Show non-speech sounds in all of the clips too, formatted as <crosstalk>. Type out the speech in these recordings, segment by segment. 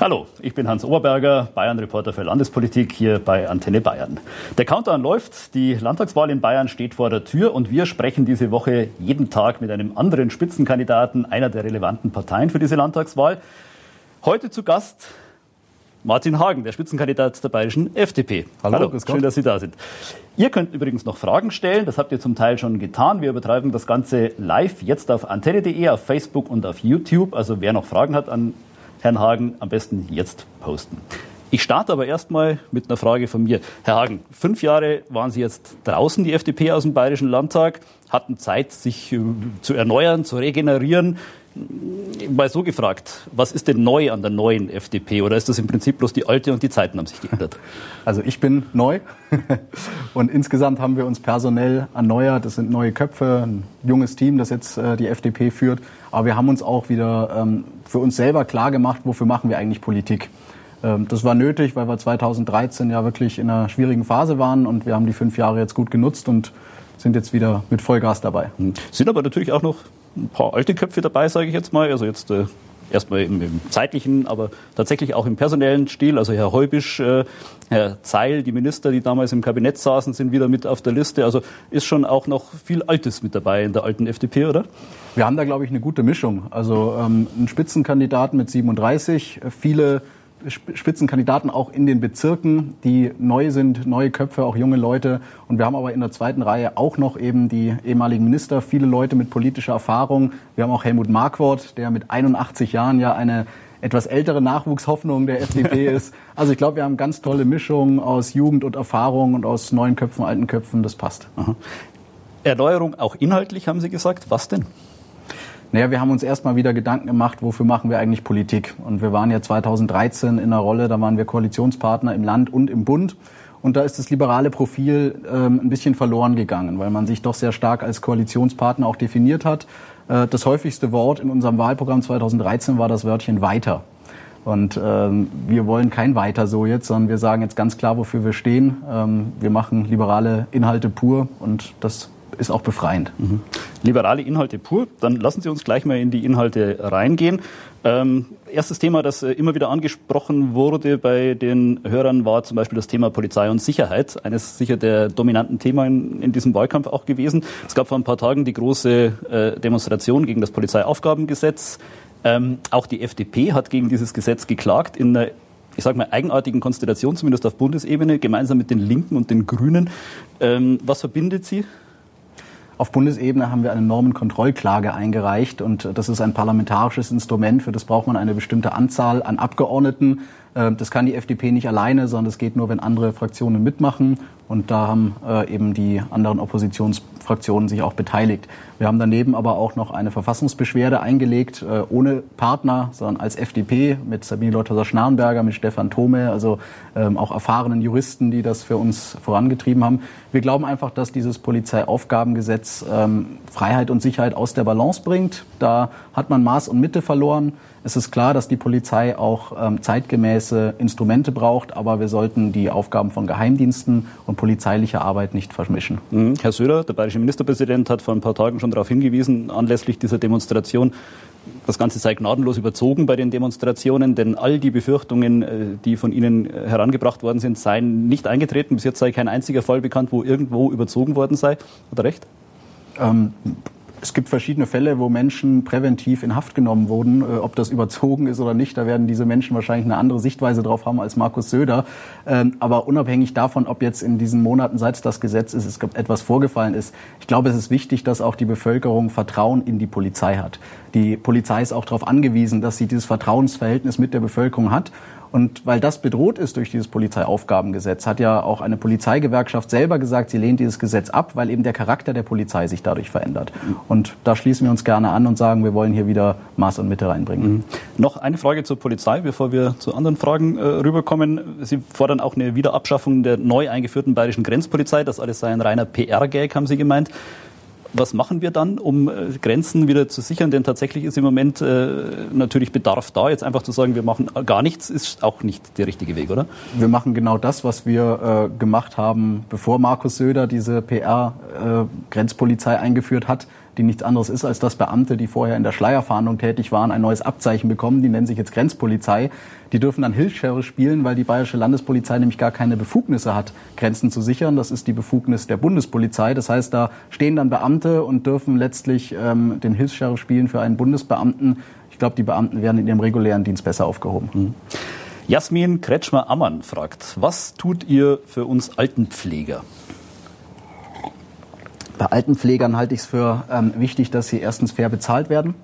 Hallo, ich bin Hans Oberberger, Bayern-Reporter für Landespolitik hier bei Antenne Bayern. Der Countdown läuft, die Landtagswahl in Bayern steht vor der Tür und wir sprechen diese Woche jeden Tag mit einem anderen Spitzenkandidaten einer der relevanten Parteien für diese Landtagswahl. Heute zu Gast Martin Hagen, der Spitzenkandidat der bayerischen FDP. Hallo, Hallo schön, dass Sie da sind. Ihr könnt übrigens noch Fragen stellen, das habt ihr zum Teil schon getan. Wir übertreiben das Ganze live jetzt auf antenne.de, auf Facebook und auf YouTube. Also wer noch Fragen hat an Herrn Hagen, am besten jetzt posten. Ich starte aber erstmal mit einer Frage von mir. Herr Hagen, fünf Jahre waren Sie jetzt draußen, die FDP aus dem Bayerischen Landtag, hatten Zeit, sich äh, zu erneuern, zu regenerieren mal so gefragt, was ist denn neu an der neuen FDP oder ist das im Prinzip bloß die alte und die Zeiten haben sich geändert? <laughs> Also ich bin neu <laughs> und insgesamt haben wir uns personell erneuert. Es sind neue Köpfe, ein junges Team, das jetzt äh, die FDP führt. Aber wir haben uns auch wieder ähm, für uns selber klar gemacht, wofür machen wir eigentlich Politik. Ähm, das war nötig, weil wir 2013 ja wirklich in einer schwierigen Phase waren und wir haben die fünf Jahre jetzt gut genutzt und sind jetzt wieder mit Vollgas dabei. Sind aber natürlich auch noch ein paar alte Köpfe dabei, sage ich jetzt mal. Also jetzt äh, erstmal im, im, zeitlichen, aber tatsächlich auch im personellen Stil. Also Herr Heubisch, äh, Herr Zeil, die Minister, die damals im Kabinett saßen, sind wieder mit auf der Liste. Also ist schon auch noch viel Altes mit dabei in der alten FDP, oder? Wir haben da, glaube ich, eine gute Mischung. Also ähm, einen Spitzenkandidaten mit 37, viele Spitzenkandidaten auch in den Bezirken, die neu sind, neue Köpfe, auch junge Leute. Und wir haben aber in der zweiten Reihe auch noch eben die ehemaligen Minister, viele Leute mit politischer Erfahrung. Wir haben auch Helmut Markwort, der mit 81 Jahren ja eine etwas ältere Nachwuchshoffnung der FDP <laughs> ist. Also ich glaube, wir haben ganz tolle Mischung aus Jugend und Erfahrung und aus neuen Köpfen, alten Köpfen. Das passt. Aha. Erneuerung auch inhaltlich, haben Sie gesagt. Was denn? Naja, wir haben uns erstmal wieder Gedanken gemacht, wofür machen wir eigentlich Politik? Und wir waren ja 2013 in einer Rolle, da waren wir Koalitionspartner im Land und im Bund. Und da ist das liberale Profil ähm, ein bisschen verloren gegangen, weil man sich doch sehr stark als Koalitionspartner auch definiert hat. Äh, das häufigste Wort in unserem Wahlprogramm 2013 war das Wörtchen weiter. Und ähm, wir wollen kein weiter so jetzt, sondern wir sagen jetzt ganz klar, wofür wir stehen. Ähm, wir machen liberale Inhalte pur und das ist auch befreiend. Mhm. Liberale Inhalte pur. Dann lassen Sie uns gleich mal in die Inhalte reingehen. Ähm, erstes Thema, das äh, immer wieder angesprochen wurde bei den Hörern, war zum Beispiel das Thema Polizei und Sicherheit. Eines sicher der dominanten Themen in, diesem Wahlkampf auch gewesen. Es gab vor ein paar Tagen die große äh, Demonstration gegen das Polizeiaufgabengesetz. Ähm, auch die FDP hat gegen dieses Gesetz geklagt in einer ich sage mal, eigenartigen Konstellation, zumindest auf Bundesebene, gemeinsam mit den Linken und den Grünen. Ähm, was verbindet sie? Auf Bundesebene haben wir eine Normenkontrollklage eingereicht und das ist ein parlamentarisches Instrument. Für das braucht man eine bestimmte Anzahl an Abgeordneten. Ähm, das kann die FDP nicht alleine, sondern das geht nur, wenn andere Fraktionen mitmachen. Und da haben äh, eben die anderen Oppositionsfraktionen sich auch beteiligt. Wir haben daneben aber auch noch eine Verfassungsbeschwerde eingelegt, äh, ohne Partner, sondern als FDP mit Sabine Leuthauser-Schnarrenberger, mit Stefan Thome, also ähm, auch erfahrenen Juristen, die das für uns vorangetrieben haben. Wir glauben einfach, dass dieses Polizeiaufgabengesetz ähm, Freiheit und Sicherheit aus der Balance bringt. Da hat man Maß und Mitte verloren. Es ist klar, dass die Polizei auch ähm, zeitgemäße Instrumente braucht, aber wir sollten die Aufgaben von Geheimdiensten und polizeilicher Arbeit nicht vermischen. Mhm. Herr Söder, der bayerische Ministerpräsident, hat vor ein paar Tagen schon darauf hingewiesen, anlässlich dieser Demonstration, das Ganze sei gnadenlos überzogen bei den Demonstrationen, denn all die Befürchtungen, äh, die von Ihnen äh, herangebracht worden sind, seien nicht eingetreten. Bis jetzt sei kein einziger Fall bekannt, wo irgendwo überzogen worden sei. Hat er recht? Ähm, es gibt verschiedene Fälle, wo Menschen präventiv in Haft genommen wurden. Äh, ob das überzogen ist oder nicht, da werden diese Menschen wahrscheinlich eine andere Sichtweise drauf haben als Markus Söder. Ähm, aber unabhängig davon, ob jetzt in diesen Monaten, seit es das Gesetz ist, es etwas vorgefallen ist, ich glaube, es ist wichtig, dass auch die Bevölkerung Vertrauen in die Polizei hat. Die Polizei ist auch darauf angewiesen, dass sie dieses Vertrauensverhältnis mit der Bevölkerung hat. Und weil das bedroht ist durch dieses Polizeiaufgabengesetz, hat ja auch eine Polizeigewerkschaft selber gesagt, sie lehnt dieses Gesetz ab, weil eben der Charakter der Polizei sich dadurch verändert. Und da schließen wir uns gerne an und sagen, wir wollen hier wieder Maß und Mitte reinbringen. Mhm. Noch eine Frage zur Polizei, bevor wir zu anderen Fragen äh, rüberkommen. Sie fordern auch eine Wiederabschaffung der neu eingeführten bayerischen Grenzpolizei. Das alles sei ein reiner PR-Gag, haben Sie gemeint. Was machen wir dann, um äh, Grenzen wieder zu sichern? Denn tatsächlich ist im Moment äh, natürlich Bedarf da. Jetzt einfach zu sagen, wir machen gar nichts, ist auch nicht der richtige Weg, oder? Wir machen genau das, was wir äh, gemacht haben, bevor Markus Söder diese PR-Grenzpolizei eingeführt hat. Die nichts anderes ist, als dass Beamte, die vorher in der Schleierfahndung tätig waren, ein neues Abzeichen bekommen. Die nennen sich jetzt Grenzpolizei. Die dürfen dann Hilfsschere spielen, weil die bayerische Landespolizei nämlich gar keine Befugnisse hat, Grenzen zu sichern. Das ist die Befugnis der Bundespolizei. Das heißt, da stehen dann Beamte und dürfen letztlich ähm, den Hilfsschere spielen für einen Bundesbeamten. Ich glaube, die Beamten werden in ihrem regulären Dienst besser aufgehoben. Mhm. Jasmin Kretschmer-Ammann fragt, was tut ihr für uns Altenpfleger? Bei Altenpflegern halte ich es für ähm, wichtig, dass sie erstens fair bezahlt werden,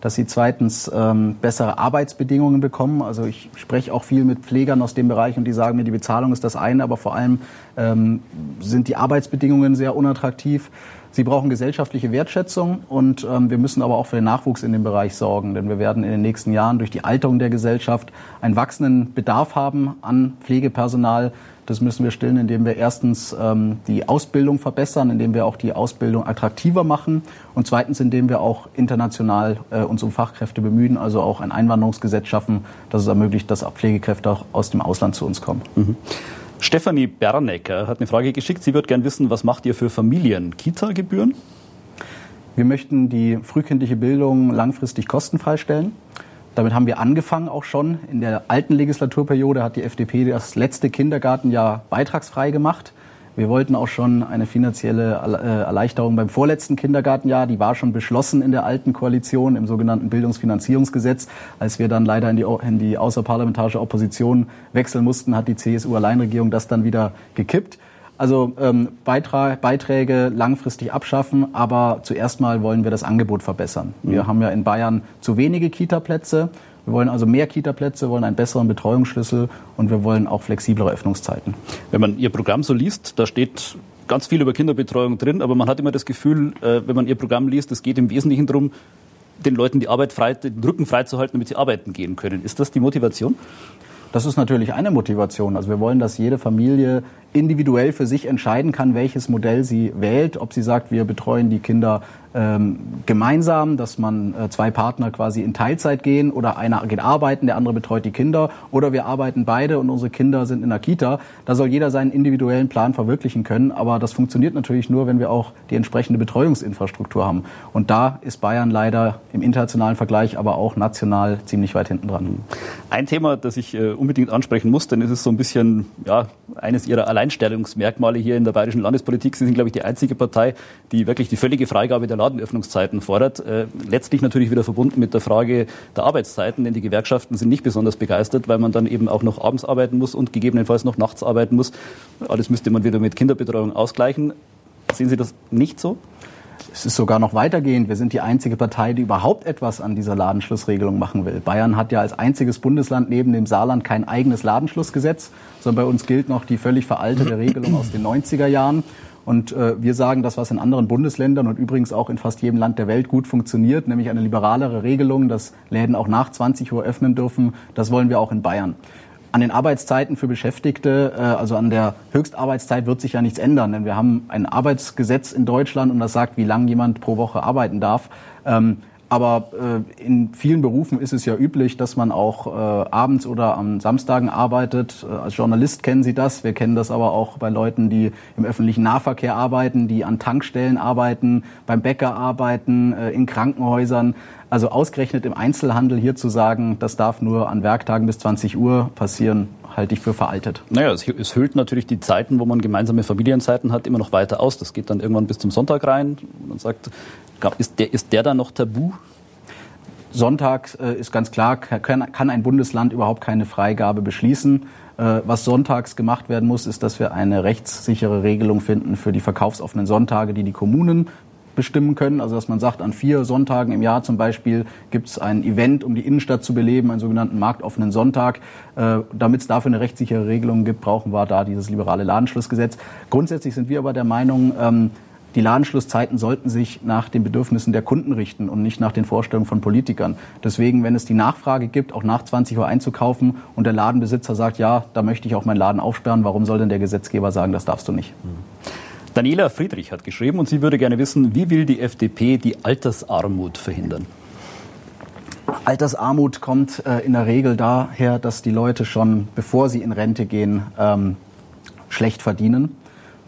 dass sie zweitens ähm, bessere Arbeitsbedingungen bekommen. Also ich spreche auch viel mit Pflegern aus dem Bereich und die sagen mir, die Bezahlung ist das eine, aber vor allem ähm, sind die Arbeitsbedingungen sehr unattraktiv. Sie brauchen gesellschaftliche Wertschätzung und ähm, wir müssen aber auch für den Nachwuchs in dem Bereich sorgen, denn wir werden in den nächsten Jahren durch die Alterung der Gesellschaft einen wachsenden Bedarf haben an Pflegepersonal. Das müssen wir stillen, indem wir erstens ähm, die Ausbildung verbessern, indem wir auch die Ausbildung attraktiver machen und zweitens, indem wir auch international äh, uns um Fachkräfte bemühen, also auch ein Einwanderungsgesetz schaffen, das es ermöglicht, dass Pflegekräfte auch aus dem Ausland zu uns kommen. Mhm. Stefanie Bernecker hat eine Frage geschickt. Sie wird gern wissen, was macht ihr für Familien? Kita-Gebühren? Wir möchten die frühkindliche Bildung langfristig kostenfrei stellen. Damit haben wir angefangen auch schon. In der alten Legislaturperiode hat die FDP das letzte Kindergartenjahr beitragsfrei gemacht. Wir wollten auch schon eine finanzielle äh, Erleichterung beim vorletzten Kindergartenjahr. Die war schon beschlossen in der alten Koalition im sogenannten Bildungsfinanzierungsgesetz. Als wir dann leider in die, in die außerparlamentarische Opposition wechseln mussten, hat die CSU-Alleinregierung das dann wieder gekippt. Also ähm, Beitrag, Beiträge langfristig abschaffen, aber zuerst mal wollen wir das Angebot verbessern. Wir mhm. haben ja in Bayern zu wenige Kita-Plätze. Wir wollen also mehr Kita-Plätze, wollen einen besseren Betreuungsschlüssel und wir wollen auch flexiblere Öffnungszeiten. Wenn man Ihr Programm so liest, da steht ganz viel über Kinderbetreuung drin, aber man hat immer das Gefühl, äh, wenn man Ihr Programm liest, es geht im Wesentlichen darum, den Leuten die Arbeit frei, den Rücken freizuhalten, damit sie arbeiten gehen können. Ist das die Motivation? Das ist natürlich eine Motivation. Also wir wollen, dass jede Familie individuell für sich entscheiden kann, welches Modell sie wählt, ob sie sagt, wir betreuen die Kinder gemeinsam, dass man äh, zwei Partner quasi in Teilzeit gehen oder einer geht arbeiten, der andere betreut die Kinder oder wir arbeiten beide und unsere Kinder sind in der Kita. Da soll jeder seinen individuellen Plan verwirklichen können, aber das funktioniert natürlich nur, wenn wir auch die entsprechende Betreuungsinfrastruktur haben. Und da ist Bayern leider im internationalen Vergleich, aber auch national ziemlich weit hinten dran. Ein Thema, das ich äh, unbedingt ansprechen muss, denn es ist so ein bisschen ja, eines ihrer Alleinstellungsmerkmale hier in der bayerischen Landespolitik. Sie sind, glaube ich, die einzige Partei, die wirklich die völlige Freigabe der Ladenöffnungszeiten fordert. Äh, letztlich natürlich wieder verbunden mit der Frage der Arbeitszeiten, denn die Gewerkschaften sind nicht besonders begeistert, weil man dann eben auch noch abends arbeiten muss und gegebenenfalls noch nachts arbeiten muss. Alles müsste man wieder mit Kinderbetreuung ausgleichen. Sehen Sie das nicht so? Es ist sogar noch weitergehend. Wir sind die einzige Partei, die überhaupt etwas an dieser Ladenschlussregelung machen will. Bayern hat ja als einziges Bundesland neben dem Saarland kein eigenes Ladenschlussgesetz, sondern bei uns gilt noch die völlig veraltete Regelung aus den 90er Jahren. Und äh, wir sagen, das, was in anderen Bundesländern und übrigens auch in fast jedem Land der Welt gut funktioniert, nämlich eine liberalere Regelung, dass Läden auch nach 20 Uhr öffnen dürfen, das wollen wir auch in Bayern. An den Arbeitszeiten für Beschäftigte, äh, also an der Höchstarbeitszeit wird sich ja nichts ändern, denn wir haben ein Arbeitsgesetz in Deutschland und das sagt, wie lange jemand pro Woche arbeiten darf. Aber äh, in vielen Berufen ist es ja üblich, dass man auch äh, abends oder am Samstagen arbeitet. Äh, als Journalist kennen Sie das. Wir kennen das aber auch bei Leuten, die im öffentlichen Nahverkehr arbeiten, die an Tankstellen arbeiten, beim Bäcker arbeiten, äh, in Krankenhäusern. Also ausgerechnet im Einzelhandel hier zu sagen, das darf nur an Werktagen bis 20 Uhr passieren, halte ich für veraltet. Naja, es, es hüllt natürlich die Zeiten, wo man gemeinsame Familienzeiten hat, immer noch weiter aus. Das geht dann irgendwann bis zum Sonntag rein. Man sagt, ist der, ist der dann noch tabu? Sonntag äh, ist ganz klar, kann, ein Bundesland überhaupt keine Freigabe beschließen. Äh, was sonntags gemacht werden muss, ist, dass wir eine rechtssichere Regelung finden für die verkaufsoffenen Sonntage, die die Kommunen bestimmen können. Also dass man sagt, an vier Sonntagen im Jahr zum Beispiel gibt es ein Event, um die Innenstadt zu beleben, einen sogenannten marktoffenen Sonntag. Äh, Damit es dafür eine rechtssichere Regelung gibt, brauchen wir da dieses liberale Ladenschlussgesetz. Grundsätzlich sind wir aber der Meinung, ähm, die Ladenschlusszeiten sollten sich nach den Bedürfnissen der Kunden richten und nicht nach den Vorstellungen von Politikern. Deswegen, wenn es die Nachfrage gibt, auch nach 20 Uhr einzukaufen und der Ladenbesitzer sagt, ja, da möchte ich auch meinen Laden aufsperren, warum soll denn der Gesetzgeber sagen, das darfst du nicht? Daniela Friedrich hat geschrieben und sie würde gerne wissen, wie will die FDP die Altersarmut verhindern? Altersarmut kommt äh, in der Regel daher, dass die Leute schon, bevor sie in Rente gehen, ähm, schlecht verdienen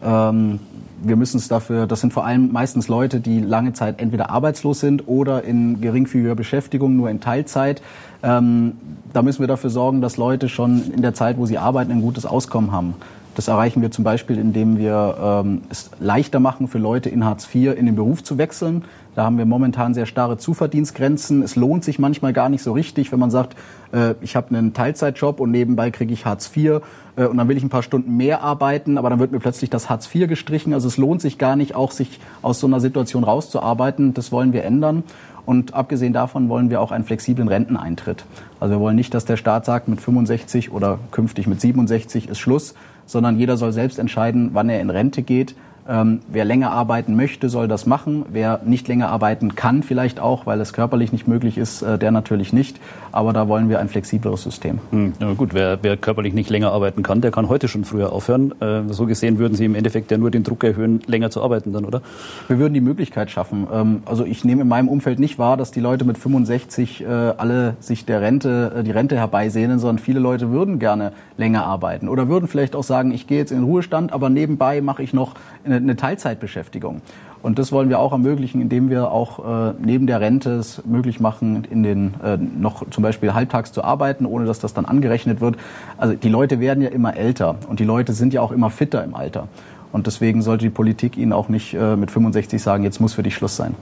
Ähm, wir müssen es dafür, das sind vor allem meistens Leute, die lange Zeit entweder arbeitslos sind oder in geringfügiger Beschäftigung, nur in Teilzeit. Ähm, da müssen wir dafür sorgen, dass Leute schon in der Zeit, wo sie arbeiten, ein gutes Auskommen haben. Das erreichen wir zum Beispiel, indem wir ähm, es leichter machen, für Leute in Hartz IV in den Beruf zu wechseln. Da haben wir momentan sehr starre Zuverdienstgrenzen. Es lohnt sich manchmal gar nicht so richtig, wenn man sagt, äh, ich habe einen Teilzeitjob und nebenbei kriege ich Hartz IV äh, und dann will ich ein paar Stunden mehr arbeiten, aber dann wird mir plötzlich das Hartz IV gestrichen. Also es lohnt sich gar nicht, auch sich aus so einer Situation rauszuarbeiten. Das wollen wir ändern. Und abgesehen davon wollen wir auch einen flexiblen Renteneintritt. Also wir wollen nicht, dass der Staat sagt, mit 65 oder künftig mit 67 ist Schluss, sondern jeder soll selbst entscheiden, wann er in Rente geht. Ähm, wer länger arbeiten möchte, soll das machen. Wer nicht länger arbeiten kann, vielleicht auch, weil es körperlich nicht möglich ist, äh, der natürlich nicht. Aber da wollen wir ein flexibleres System. Hm, ja gut, wer, wer, körperlich nicht länger arbeiten kann, der kann heute schon früher aufhören. Äh, so gesehen würden Sie im Endeffekt ja nur den Druck erhöhen, länger zu arbeiten dann, oder? Wir würden die Möglichkeit schaffen. Ähm, also ich nehme in meinem Umfeld nicht wahr, dass die Leute mit 65 äh, alle sich der Rente, äh, die Rente herbeisehnen, sondern viele Leute würden gerne länger arbeiten oder würden vielleicht auch sagen, ich gehe jetzt in den Ruhestand, aber nebenbei mache ich noch eine Teilzeitbeschäftigung. Und das wollen wir auch ermöglichen, indem wir auch äh, neben der Rente es möglich machen, in den äh, noch zum Beispiel halbtags zu arbeiten, ohne dass das dann angerechnet wird. Also die Leute werden ja immer älter und die Leute sind ja auch immer fitter im Alter. Und deswegen sollte die Politik ihnen auch nicht äh, mit 65 sagen, jetzt muss für dich Schluss sein.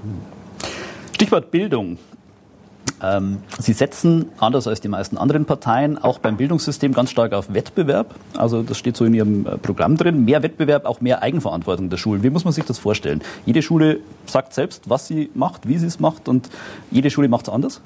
Stichwort Bildung. Ähm, Sie setzen, anders als die meisten anderen Parteien, auch beim Bildungssystem ganz stark auf Wettbewerb. Also das steht so in Ihrem äh, Programm drin. Mehr Wettbewerb, auch mehr Eigenverantwortung der Schulen. Wie muss man sich das vorstellen? Jede Schule sagt selbst, was sie macht, wie sie es macht und jede Schule macht es anders?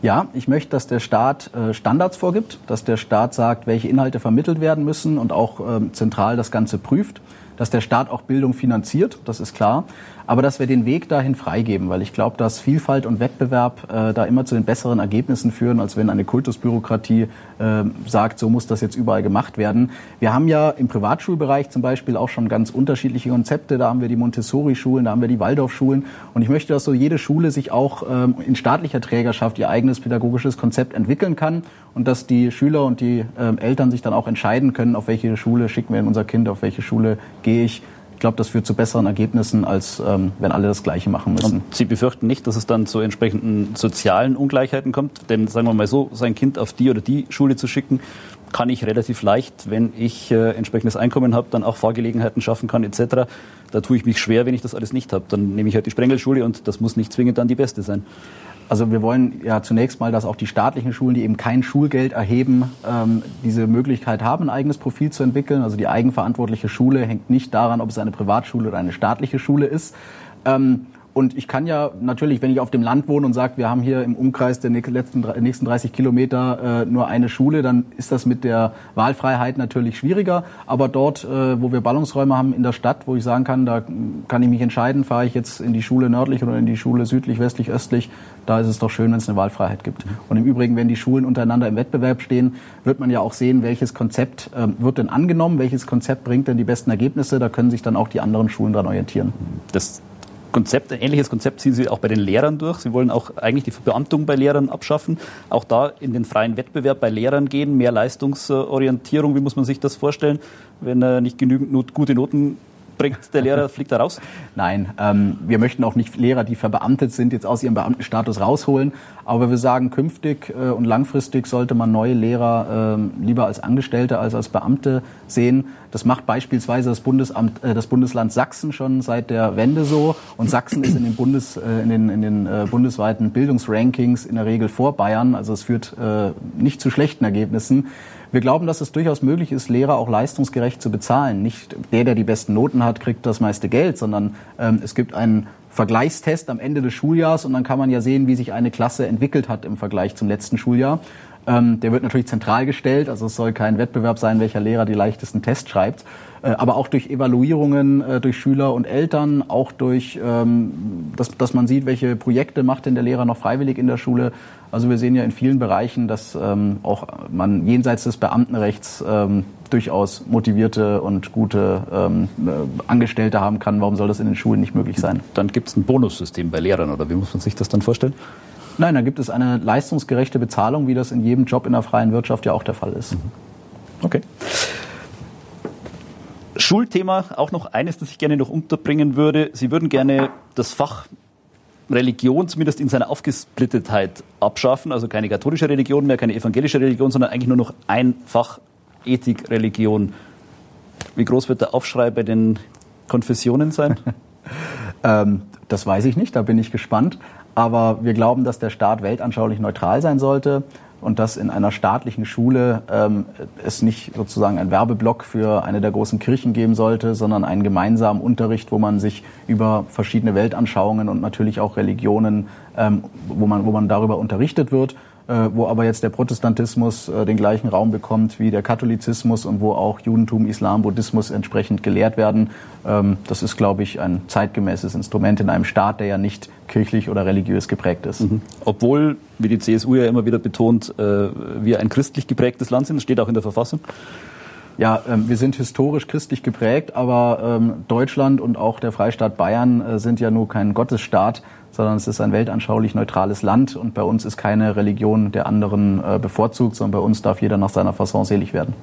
Ja, ich möchte, dass der Staat äh, Standards vorgibt, dass der Staat sagt, welche Inhalte vermittelt werden müssen und auch ähm, zentral das Ganze prüft, dass der Staat auch Bildung finanziert, das ist klar aber dass wir den Weg dahin freigeben, weil ich glaube, dass Vielfalt und Wettbewerb äh, da immer zu den besseren Ergebnissen führen, als wenn eine Kultusbürokratie äh, sagt, so muss das jetzt überall gemacht werden. Wir haben ja im Privatschulbereich zum Beispiel auch schon ganz unterschiedliche Konzepte. Da haben wir die Montessori-Schulen, da haben wir die Waldorf-Schulen. Und ich möchte, dass so jede Schule sich auch ähm, in staatlicher Trägerschaft ihr eigenes pädagogisches Konzept entwickeln kann und dass die Schüler und die ähm, Eltern sich dann auch entscheiden können, auf welche Schule schicken wir unser Kind, auf welche Schule gehe ich ich glaube, das führt zu besseren Ergebnissen, als ähm, wenn alle das Gleiche machen müssen. Und Sie befürchten nicht, dass es dann zu entsprechenden sozialen Ungleichheiten kommt? Denn sagen wir mal so, sein Kind auf die oder die Schule zu schicken, kann ich relativ leicht, wenn ich äh, entsprechendes Einkommen habe, dann auch Fahrgelegenheiten schaffen kann etc. Da tue ich mich schwer, wenn ich das alles nicht habe. Dann nehme ich halt die Sprengelschule und das muss nicht zwingend dann die beste sein. Also wir wollen ja zunächst mal, dass auch die staatlichen Schulen, die eben kein Schulgeld erheben, ähm, diese Möglichkeit haben, ein eigenes Profil zu entwickeln. Also die eigenverantwortliche Schule hängt nicht daran, ob es eine Privatschule oder eine staatliche Schule ist. Ähm, und ich kann ja natürlich, wenn ich auf dem Land wohne und sage, wir haben hier im Umkreis der letzten, nächsten 30 Kilometer äh, nur eine Schule, dann ist das mit der Wahlfreiheit natürlich schwieriger. Aber dort, äh, wo wir Ballungsräume haben in der Stadt, wo ich sagen kann, da kann ich mich entscheiden, fahre ich jetzt in die Schule nördlich oder in die Schule südlich, westlich, östlich, da ist es doch schön, wenn es eine Wahlfreiheit gibt. Und im Übrigen, wenn die Schulen untereinander im Wettbewerb stehen, wird man ja auch sehen, welches Konzept äh, wird denn angenommen, welches Konzept bringt denn die besten Ergebnisse. Da können sich dann auch die anderen Schulen daran orientieren. Das Konzept, ein ähnliches Konzept ziehen Sie auch bei den Lehrern durch. Sie wollen auch eigentlich die Verbeamtung bei Lehrern abschaffen, auch da in den freien Wettbewerb bei Lehrern gehen, mehr Leistungsorientierung. Wie muss man sich das vorstellen, wenn er nicht genügend gute Noten bringt der Lehrer, fliegt er raus? Nein, ähm, wir möchten auch nicht Lehrer, die verbeamtet sind, jetzt aus ihrem Beamtenstatus rausholen. Aber wir sagen, künftig äh, und langfristig sollte man neue Lehrer äh, lieber als Angestellte als als Beamte sehen. Das macht beispielsweise das, Bundesamt, äh, das Bundesland Sachsen schon seit der Wende so. Und Sachsen ist in den, Bundes, äh, in den, in den äh, bundesweiten Bildungsrankings in der Regel vor Bayern. Also es führt äh, nicht zu schlechten Ergebnissen. Wir glauben, dass es durchaus möglich ist, Lehrer auch leistungsgerecht zu bezahlen. Nicht der, der die besten Noten hat, kriegt das meiste Geld, sondern ähm, es gibt einen Vergleichstest am Ende des Schuljahrs und dann kann man ja sehen, wie sich eine Klasse entwickelt hat im Vergleich zum letzten Schuljahr. Ähm, der wird natürlich zentral gestellt, also es soll kein Wettbewerb sein, welcher Lehrer die leichtesten Tests schreibt, äh, aber auch durch Evaluierungen äh, durch Schüler und Eltern, auch durch, ähm, dass, dass man sieht, welche Projekte macht denn der Lehrer noch freiwillig in der Schule. Also wir sehen ja in vielen Bereichen, dass ähm, auch man jenseits des Beamtenrechts ähm, durchaus motivierte und gute ähm, äh, Angestellte haben kann. Warum soll das in den Schulen nicht möglich sein? Dann gibt es ein Bonussystem bei Lehrern oder wie muss man sich das dann vorstellen? Nein, da gibt es eine leistungsgerechte Bezahlung, wie das in jedem Job in der freien Wirtschaft ja auch der Fall ist. Mhm. Okay. Schulthema, auch noch eines, das ich gerne noch unterbringen würde. Sie würden gerne das Fach Religion zumindest in seiner Aufgesplittetheit abschaffen, also keine katholische Religion mehr, keine evangelische Religion, sondern eigentlich nur noch ein Fach Ethik, Religion. Wie groß wird der Aufschrei bei den Konfessionen sein? <laughs> ähm, das weiß ich nicht, da bin ich gespannt. Aber wir glauben, dass der Staat weltanschaulich neutral sein sollte und dass in einer staatlichen Schule ähm, es nicht sozusagen ein Werbeblock für eine der großen Kirchen geben sollte, sondern einen gemeinsamen Unterricht, wo man sich über verschiedene Weltanschauungen und natürlich auch Religionen, ähm, wo, man, wo man darüber unterrichtet wird wo aber jetzt der Protestantismus äh, den gleichen Raum bekommt wie der Katholizismus und wo auch Judentum, Islam, Buddhismus entsprechend gelehrt werden. Ähm, das ist, glaube ich, ein zeitgemäßes Instrument in einem Staat, der ja nicht kirchlich oder religiös geprägt ist. Mhm. Obwohl, wie die CSU ja immer wieder betont, äh, wir ein christlich geprägtes Land sind, das steht auch in der Verfassung. Ja, ähm, wir sind historisch christlich geprägt, aber ähm, Deutschland und auch der Freistaat Bayern äh, sind ja nur kein Gottesstaat sondern es ist ein weltanschaulich neutrales Land und bei uns ist keine Religion der anderen äh, bevorzugt, sondern bei uns darf jeder nach seiner Fasson selig werden.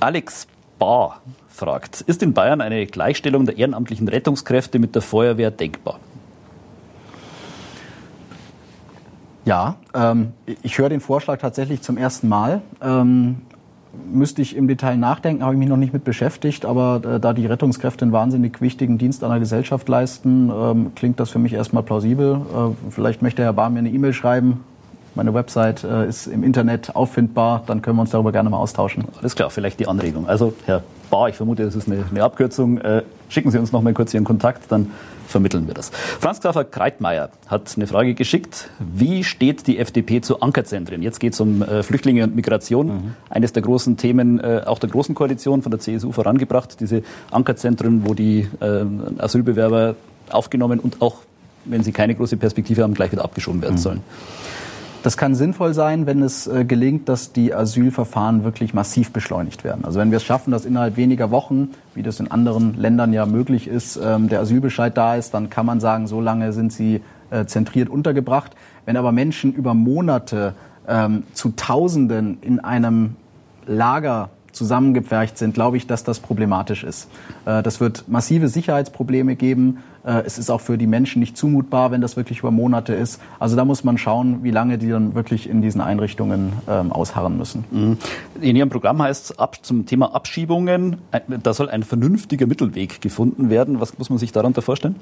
Alex Bahr fragt, ist in Bayern eine Gleichstellung der ehrenamtlichen Rettungskräfte mit der Feuerwehr denkbar? Ja, ähm, ich höre den Vorschlag tatsächlich zum ersten Mal. Ähm, müsste ich im Detail nachdenken, habe ich mich noch nicht mit beschäftigt, aber äh, da die Rettungskräfte einen wahnsinnig wichtigen Dienst an der Gesellschaft leisten, ähm, klingt das für mich erstmal plausibel. Äh, vielleicht möchte Herr Bahr mir eine E-Mail schreiben. Meine Website äh, ist im Internet auffindbar, dann können wir uns darüber gerne mal austauschen. Alles klar, vielleicht die Anregung. Also Herr Bahr, ich vermute, das ist eine, eine Abkürzung. Schicken Sie uns noch mal kurz Ihren Kontakt, dann vermitteln wir das. Franz Xaver Kreitmeier hat eine Frage geschickt. Wie steht die FDP zu Ankerzentren? Jetzt geht es um äh, Flüchtlinge und Migration. Mhm. Eines der großen Themen äh, auch der Großen Koalition von der CSU vorangebracht. Diese Ankerzentren, wo die äh, Asylbewerber aufgenommen und auch, wenn sie keine große Perspektive haben, gleich wieder abgeschoben werden mhm. sollen. Das kann sinnvoll sein, wenn es äh, gelingt, dass die Asylverfahren wirklich massiv beschleunigt werden. Also wenn wir es schaffen, dass innerhalb weniger Wochen, wie das in anderen Ländern ja möglich ist, ähm, der Asylbescheid da ist, dann kann man sagen, so lange sind sie äh, zentriert untergebracht. Wenn aber Menschen über Monate ähm, zu Tausenden in einem Lager zusammengepfercht sind, glaube ich, dass das problematisch ist. Äh, das wird massive Sicherheitsprobleme geben. Äh, es ist auch für die Menschen nicht zumutbar, wenn das wirklich über Monate ist. Also da muss man schauen, wie lange die dann wirklich in diesen Einrichtungen ähm, ausharren müssen. Mhm. In Ihrem Programm heißt es ab, zum Thema Abschiebungen, da soll ein vernünftiger Mittelweg gefunden werden. Was muss man sich darunter vorstellen?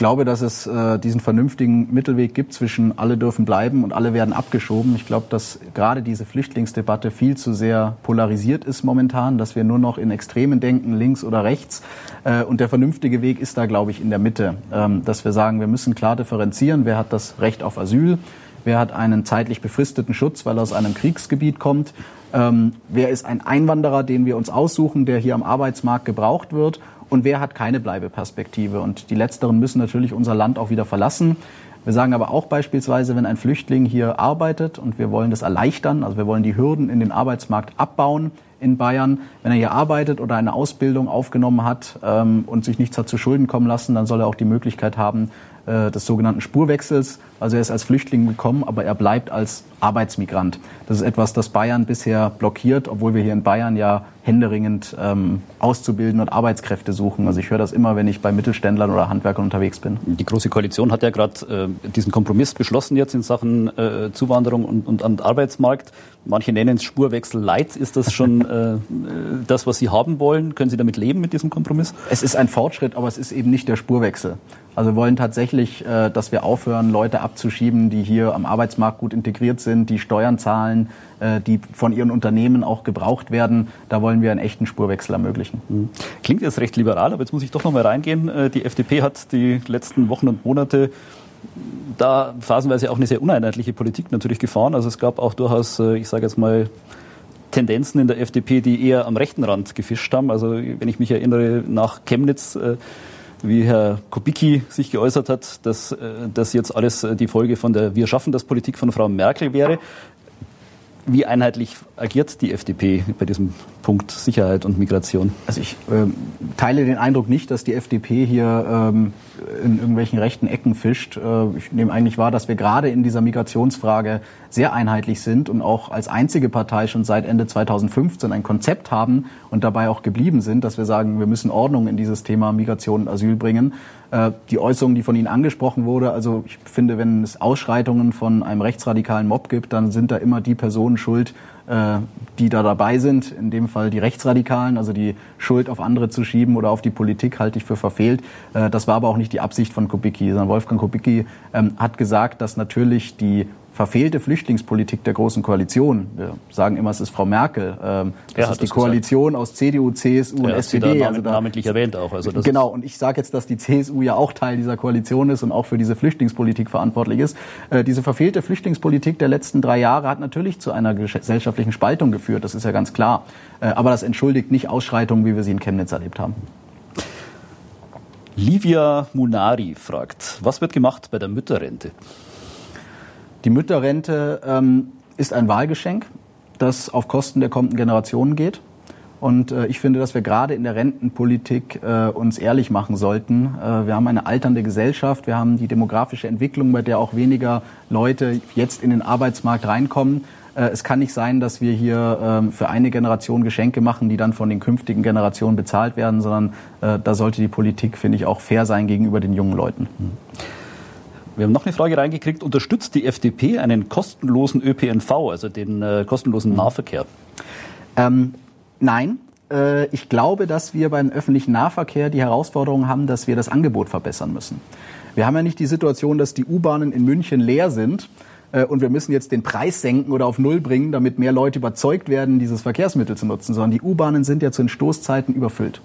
Glaube, dass es äh, diesen vernünftigen Mittelweg gibt zwischen alle dürfen bleiben und alle werden abgeschoben. Ich glaube, dass gerade diese Flüchtlingsdebatte viel zu sehr polarisiert ist momentan, dass wir nur noch in Extremen denken, links oder rechts. Äh, und der vernünftige Weg ist da, glaube ich, in der Mitte, ähm, dass wir sagen, wir müssen klar differenzieren, wer hat das Recht auf Asyl, wer hat einen zeitlich befristeten Schutz, weil er aus einem Kriegsgebiet kommt, ähm, wer ist ein Einwanderer, den wir uns aussuchen, der hier am Arbeitsmarkt gebraucht wird und wer hat keine Bleibeperspektive. Und die letzteren müssen natürlich unser Land auch wieder verlassen. Wir sagen aber auch beispielsweise, wenn ein Flüchtling hier arbeitet und wir wollen das erleichtern, also wir wollen die Hürden in den Arbeitsmarkt abbauen in Bayern, wenn er hier arbeitet oder eine Ausbildung aufgenommen hat ähm, und sich nichts hat zu Schulden kommen lassen, dann soll er auch die Möglichkeit haben, äh, des sogenannten Spurwechsels. Also er ist als Flüchtling gekommen, aber er bleibt als Arbeitsmigrant. Das ist etwas, das Bayern bisher blockiert, obwohl wir hier in Bayern ja händeringend ähm, auszubilden und Arbeitskräfte suchen. Also ich höre das immer, wenn ich bei Mittelständlern oder Handwerkern unterwegs bin. Die Große Koalition hat ja gerade äh, diesen Kompromiss beschlossen jetzt in Sachen äh, Zuwanderung und, und, und, Arbeitsmarkt. Manche nennen es Spurwechsel Light. Ist das schon <laughs> äh, das, was Sie haben wollen? Können Sie damit leben mit diesem Kompromiss? Es ist ein Fortschritt, aber es ist eben nicht der Spurwechsel. Also wir wollen tatsächlich, äh, dass wir aufhören, Leute abzuschieben, die hier am Arbeitsmarkt gut integriert sind, die Steuern zahlen, äh, die von ihren Unternehmen auch gebraucht werden. Da wollen wir einen echten Spurwechsel ermöglichen. Mhm. Klingt jetzt recht liberal, aber jetzt muss ich doch noch mal reingehen. Äh, die FDP hat die letzten Wochen und Monate da phasenweise auch eine sehr uneinheitliche Politik natürlich gefahren. Also es gab auch durchaus, ich sage jetzt mal, Tendenzen in der FDP, die eher am rechten Rand gefischt haben. Also wenn ich mich erinnere, nach Chemnitz wie Herr Kubicki sich geäußert hat, dass äh, das jetzt alles äh, die Folge von der Wir schaffen das Politik von Frau Merkel wäre. Wie einheitlich agiert die FDP bei diesem Punkt Sicherheit und Migration? Also ich äh, teile den Eindruck nicht, dass die FDP hier ähm, in irgendwelchen rechten Ecken fischt. Äh, ich nehme eigentlich wahr, dass wir gerade in dieser Migrationsfrage sehr einheitlich sind und auch als einzige Partei schon seit Ende 2015 ein Konzept haben und dabei auch geblieben sind, dass wir sagen, wir müssen Ordnung in dieses Thema Migration und Asyl bringen. Äh, die Äußerung, die von Ihnen angesprochen wurde, also ich finde, wenn es Ausschreitungen von einem rechtsradikalen Mob gibt, dann sind da immer die Personen schuld, äh, die da dabei sind, in dem Fall die Rechtsradikalen, also die Schuld auf andere zu schieben oder auf die Politik, halte ich für verfehlt. Äh, das war aber auch nicht die Absicht von Kubicki, sondern Wolfgang Kubicki ähm, hat gesagt, dass natürlich die verfehlte Flüchtlingspolitik der Großen Koalition. Wir sagen immer, es ist Frau Merkel. Ähm, das ja, ist die Koalition gesagt. aus CDU, CSU und SPD. Da also da, namentlich erwähnt auch. Also genau. Und ich sage jetzt, dass die CSU ja auch Teil dieser Koalition ist und auch für diese Flüchtlingspolitik verantwortlich ist. Äh, diese verfehlte Flüchtlingspolitik der letzten drei Jahre hat natürlich zu einer gesellschaftlichen Spaltung geführt. Das ist ja ganz klar. Äh, aber das entschuldigt nicht Ausschreitungen, wie wir sie in Chemnitz erlebt haben. Livia Munari fragt, was wird gemacht bei der Mütterrente? Die Mütterrente ähm, ist ein Wahlgeschenk, das auf Kosten der kommenden Generationen geht. Und äh, ich finde, dass wir gerade in der Rentenpolitik äh, uns ehrlich machen sollten. Äh, wir haben eine alternde Gesellschaft, wir haben die demografische Entwicklung, bei der auch weniger Leute jetzt in den Arbeitsmarkt reinkommen. Äh, es kann nicht sein, dass wir hier ähm, für eine Generation Geschenke machen, die dann von den künftigen Generationen bezahlt werden, sondern äh, da sollte die Politik, finde ich, auch fair sein gegenüber den jungen Leuten. Mhm. Wir haben noch eine Frage reingekriegt. Unterstützt die FDP einen kostenlosen ÖPNV, also den äh, kostenlosen Nahverkehr? Ähm, nein. Äh, ich glaube, dass wir beim öffentlichen Nahverkehr die Herausforderung haben, dass wir das Angebot verbessern müssen. Wir haben ja nicht die Situation, dass die U-Bahnen in München leer sind äh, und wir müssen jetzt den Preis senken oder auf Null bringen, damit mehr Leute überzeugt werden, dieses Verkehrsmittel zu nutzen, sondern die U-Bahnen sind ja zu den Stoßzeiten überfüllt.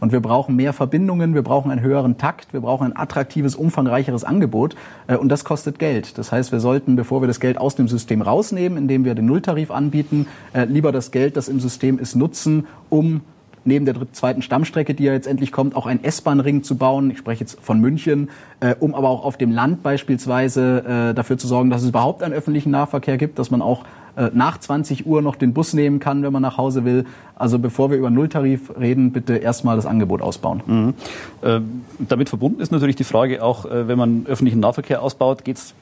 Und wir brauchen mehr Verbindungen, wir brauchen einen höheren Takt, wir brauchen ein attraktives, umfangreicheres Angebot. Äh, und das kostet Geld. Das heißt, wir sollten, bevor wir das Geld aus dem System rausnehmen, indem wir den Nulltarif anbieten, äh, lieber das Geld, das im System ist, nutzen, um neben der zweiten Stammstrecke, die ja jetzt endlich kommt, auch einen S-Bahn-Ring zu bauen. Ich spreche jetzt von München, äh, um aber auch auf dem Land beispielsweise äh, dafür zu sorgen, dass es überhaupt einen öffentlichen Nahverkehr gibt, dass man auch nach 20 Uhr noch den Bus nehmen kann, wenn man nach Hause will. Also bevor wir über Nulltarif reden, bitte erstmal das Angebot ausbauen. Mhm. Äh, damit verbunden ist natürlich die Frage auch, äh, wenn man öffentlichen Nahverkehr ausbaut, geht es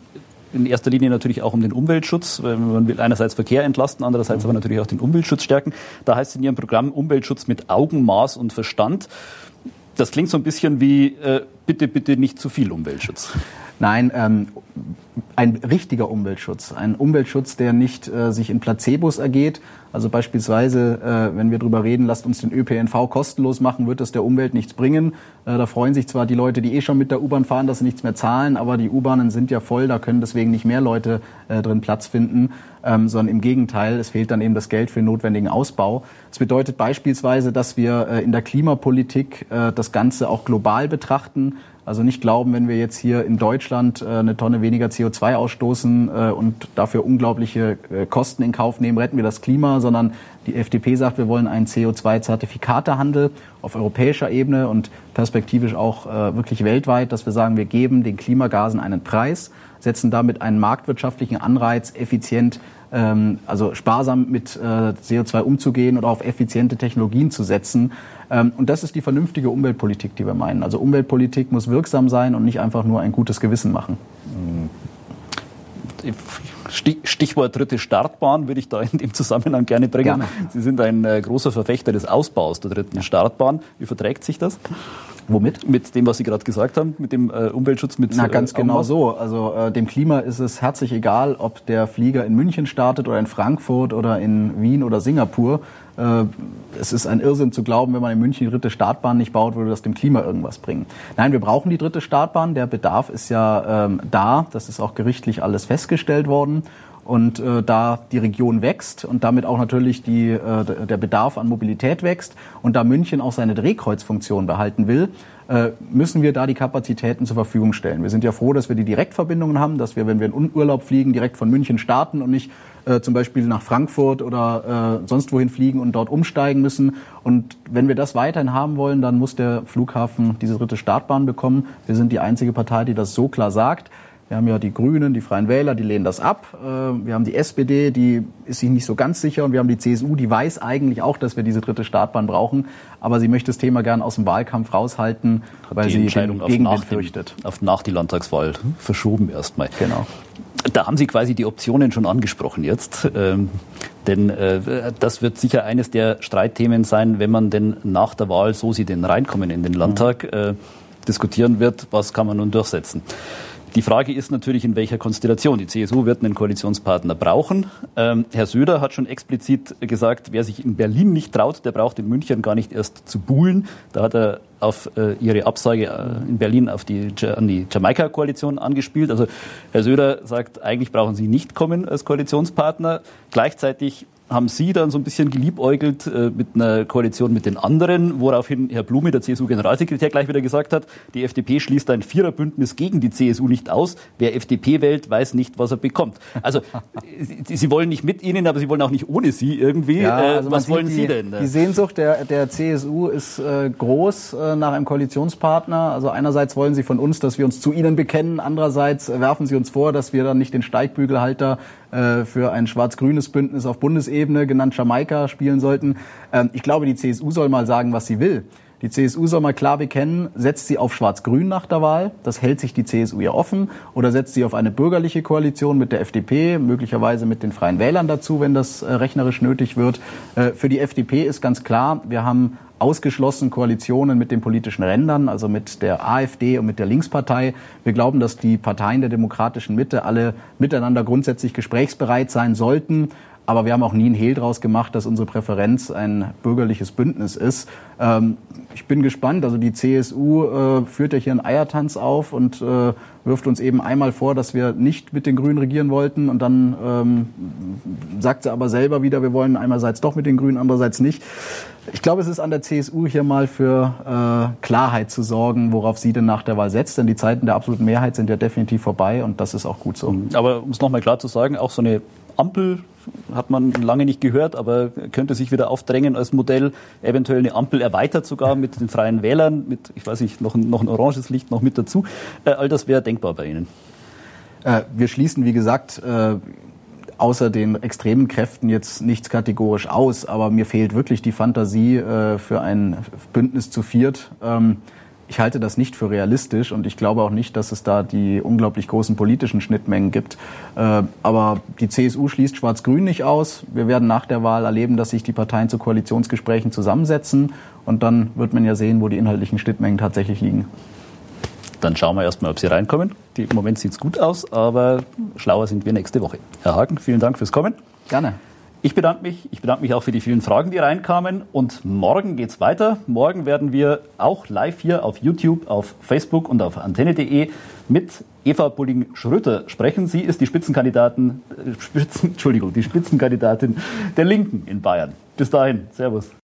in erster Linie natürlich auch um den Umweltschutz. Man will einerseits Verkehr entlasten, andererseits aber natürlich auch den Umweltschutz stärken. Da heißt es in Ihrem Programm Umweltschutz mit Augenmaß und Verstand. Das klingt so ein bisschen wie äh, bitte, bitte nicht zu viel Umweltschutz. Nein, ähm, ein richtiger Umweltschutz. Ein Umweltschutz, der nicht äh, sich in Placebos ergeht. Also beispielsweise, äh, wenn wir darüber reden, lasst uns den ÖPNV kostenlos machen, wird das der Umwelt nichts bringen. Äh, da freuen sich zwar die Leute, die eh schon mit der U-Bahn fahren, dass sie nichts mehr zahlen, aber die U-Bahnen sind ja voll, da können deswegen nicht mehr Leute äh, drin Platz finden, ähm, sondern im Gegenteil, es fehlt dann eben das Geld für notwendigen Ausbau. Das bedeutet beispielsweise, dass wir äh, in der Klimapolitik äh, das Ganze auch global betrachten. Also nicht glauben, wenn wir jetzt hier in Deutschland äh, eine Tonne weniger CO2 ausstoßen äh, und dafür unglaubliche äh, Kosten in Kauf nehmen, retten wir das Klima, sondern die FDP sagt, wir wollen einen CO2-Zertifikatehandel auf europäischer Ebene und perspektivisch auch wirklich weltweit, dass wir sagen, wir geben den Klimagasen einen Preis, setzen damit einen marktwirtschaftlichen Anreiz, effizient ähm, also sparsam mit CO2 umzugehen oder auf effiziente Technologien zu setzen. Ähm, und das ist die vernünftige Umweltpolitik, die wir meinen. Also Umweltpolitik muss wirksam sein und nicht einfach nur ein gutes Gewissen machen. Stichwort dritte Startbahn würde ich da in dem Zusammenhang gerne bringen. Gerne. Sie sind ein äh, großer Verfechter des Ausbaus der dritten Startbahn. Wie verträgt sich das? Womit? Mit dem, was Sie gerade gesagt haben, mit dem äh, Umweltschutz, mit Na, ganz äh, genau so. Also äh, dem Klima ist es herzlich egal, ob der Flieger in München startet oder in Frankfurt oder in Wien oder Singapur. Äh, es ist ein Irrsinn zu glauben, wenn man in München die dritte Startbahn nicht baut, würde das dem Klima irgendwas bringen. Nein, wir brauchen die dritte Startbahn. Der Bedarf ist ja ähm, da. Das ist auch gerichtlich alles festgestellt worden. Und äh, da die Region wächst und damit auch natürlich die, äh, der Bedarf an Mobilität wächst und da München auch seine Drehkreuzfunktion behalten will, äh, müssen wir da die Kapazitäten zur Verfügung stellen. Wir sind ja froh, dass wir die Direktverbindungen haben, dass wir, wenn wir in Urlaub fliegen, direkt von München starten und nicht äh, zum Beispiel nach Frankfurt oder äh, sonst wohin fliegen und dort umsteigen müssen. Und wenn wir das weiterhin haben wollen, dann muss der Flughafen diese dritte Startbahn bekommen. Wir sind die einzige Partei, die das so klar sagt. Wir haben ja die Grünen, die Freien Wähler, die lehnen das ab. Äh, wir haben die SPD, die ist sich nicht so ganz sicher. Und wir haben die CSU, die weiß eigentlich auch, dass wir diese dritte Startbahn brauchen. Aber sie möchte das Thema gern aus dem Wahlkampf raushalten, Hat weil die sie Entscheidung den auf Gegenwind fürchtet. auf nach die Landtagswahl verschoben erstmal. Genau. Da haben Sie quasi die Optionen schon angesprochen jetzt. Ähm, denn äh, das wird sicher eines der Streitthemen sein, wenn man denn nach der Wahl, so Sie denn reinkommen in den Landtag, äh, diskutieren wird, was kann man nun durchsetzen. Die Frage ist natürlich, in welcher Konstellation. Die CSU wird einen Koalitionspartner brauchen. Ähm, Herr Söder hat schon explizit gesagt, wer sich in Berlin nicht traut, der braucht in München gar nicht erst zu buhlen. Da hat er auf äh, ihre Absage äh, in Berlin auf die, an die Jamaika-Koalition angespielt. Also Herr Söder sagt, eigentlich brauchen Sie nicht kommen als Koalitionspartner. Gleichzeitig haben Sie dann so ein bisschen geliebäugelt äh, mit einer Koalition mit den anderen, woraufhin Herr Blume, der CSU-Generalsekretär, gleich wieder gesagt hat, die FDP schließt ein Viererbündnis gegen die CSU nicht aus. Wer FDP wählt, weiß nicht, was er bekommt. Also <laughs> Sie, Sie wollen nicht mit Ihnen, aber Sie wollen auch nicht ohne Sie irgendwie. Ja, äh, also man was wollen die, Sie denn? Die Sehnsucht der, der CSU ist äh, groß äh, nach einem Koalitionspartner. Also einerseits wollen sie von uns, dass wir uns zu ihnen bekennen. Andererseits äh, werfen sie uns vor, dass wir dann nicht den Steigbügelhalter äh, für ein schwarz-grünes Bündnis auf Bundesebene, genannt Jamaika, spielen sollten. Ähm, ich glaube, die CSU soll mal sagen, was sie will. Die CSU soll mal klar bekennen, setzt sie auf Schwarz-Grün nach der Wahl, das hält sich die CSU ihr offen, oder setzt sie auf eine bürgerliche Koalition mit der FDP, möglicherweise mit den Freien Wählern dazu, wenn das äh, rechnerisch nötig wird. Äh, für die FDP ist ganz klar, wir haben ausgeschlossen Koalitionen mit den politischen Rändern, also mit der AfD und mit der Linkspartei. Wir glauben, dass die Parteien der demokratischen Mitte alle miteinander grundsätzlich gesprächsbereit sein sollten. Aber wir haben auch nie einen Hehl draus gemacht, dass unsere Präferenz ein bürgerliches Bündnis ist. Ähm, ich bin gespannt. Also die CSU äh, führt ja hier einen Eiertanz auf und äh, wirft uns eben einmal vor, dass wir nicht mit den Grünen regieren wollten. Und dann ähm, sagt sie aber selber wieder, wir wollen einerseits doch mit den Grünen, andererseits nicht. Ich glaube, es ist an der CSU hier mal für äh, Klarheit zu sorgen, worauf sie denn nach der Wahl setzt. Denn die Zeiten der absoluten Mehrheit sind ja definitiv vorbei und das ist auch gut so. Aber um es nochmal klar zu sagen, auch so eine Ampel hat man lange nicht gehört, aber könnte sich wieder aufdrängen als Modell, eventuell eine Ampel erweitert sogar mit den Freien Wählern, mit, ich weiß nicht, noch ein, noch ein oranges Licht noch mit dazu. Äh, all das wäre denkbar bei Ihnen. Äh, wir schließen, wie gesagt, äh, außer den extremen Kräften jetzt nichts kategorisch aus, aber mir fehlt wirklich die Fantasie äh, für ein Bündnis zu viert. Ähm, ich halte das nicht für realistisch und ich glaube auch nicht, dass es da die unglaublich großen politischen Schnittmengen gibt. Äh, aber die CSU schließt Schwarz-Grün nicht aus. Wir werden nach der Wahl erleben, dass sich die Parteien zu Koalitionsgesprächen zusammensetzen und dann wird man ja sehen, wo die inhaltlichen Schnittmengen tatsächlich liegen. Dann schauen wir erstmal, ob Sie reinkommen. Die, Im Moment sieht es gut aus, aber schlauer sind wir nächste Woche. Herr Hagen, vielen Dank fürs Kommen. Gerne. Ich bedanke mich. Ich bedanke mich auch für die vielen Fragen, die reinkamen. Und morgen geht's weiter. Morgen werden wir auch live hier auf YouTube, auf Facebook und auf antenne.de mit Eva Bulling-Schröter sprechen. Sie ist die Spitzenkandidatin, äh, Spitzen, Entschuldigung, die Spitzenkandidatin der Linken in Bayern. Bis dahin. Servus.